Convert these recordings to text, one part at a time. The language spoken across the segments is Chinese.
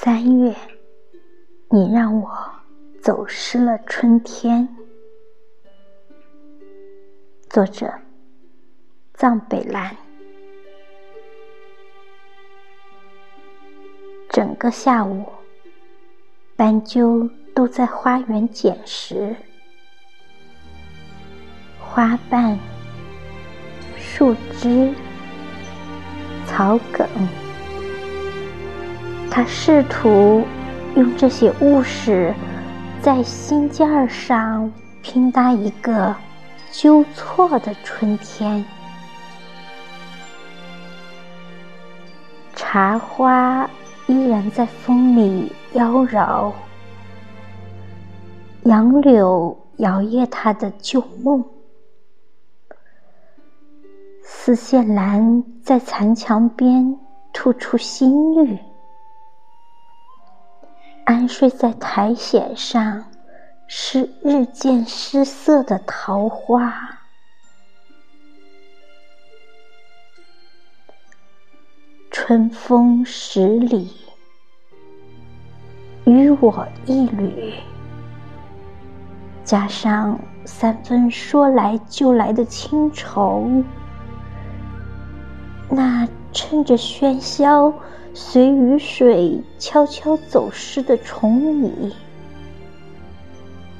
三月，你让我走失了春天。作者：藏北兰。整个下午，斑鸠都在花园捡拾花瓣、树枝、草梗。他试图用这些物事在心尖儿上拼搭一个纠错的春天。茶花依然在风里妖娆，杨柳摇曳它的旧梦，丝线兰在残墙边吐出新绿。安睡在苔藓上，是日渐失色的桃花。春风十里，与我一缕，加上三分说来就来的清愁，那趁着喧嚣。随雨水悄悄走失的虫蚁，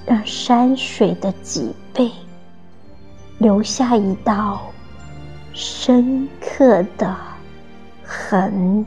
让山水的脊背留下一道深刻的痕。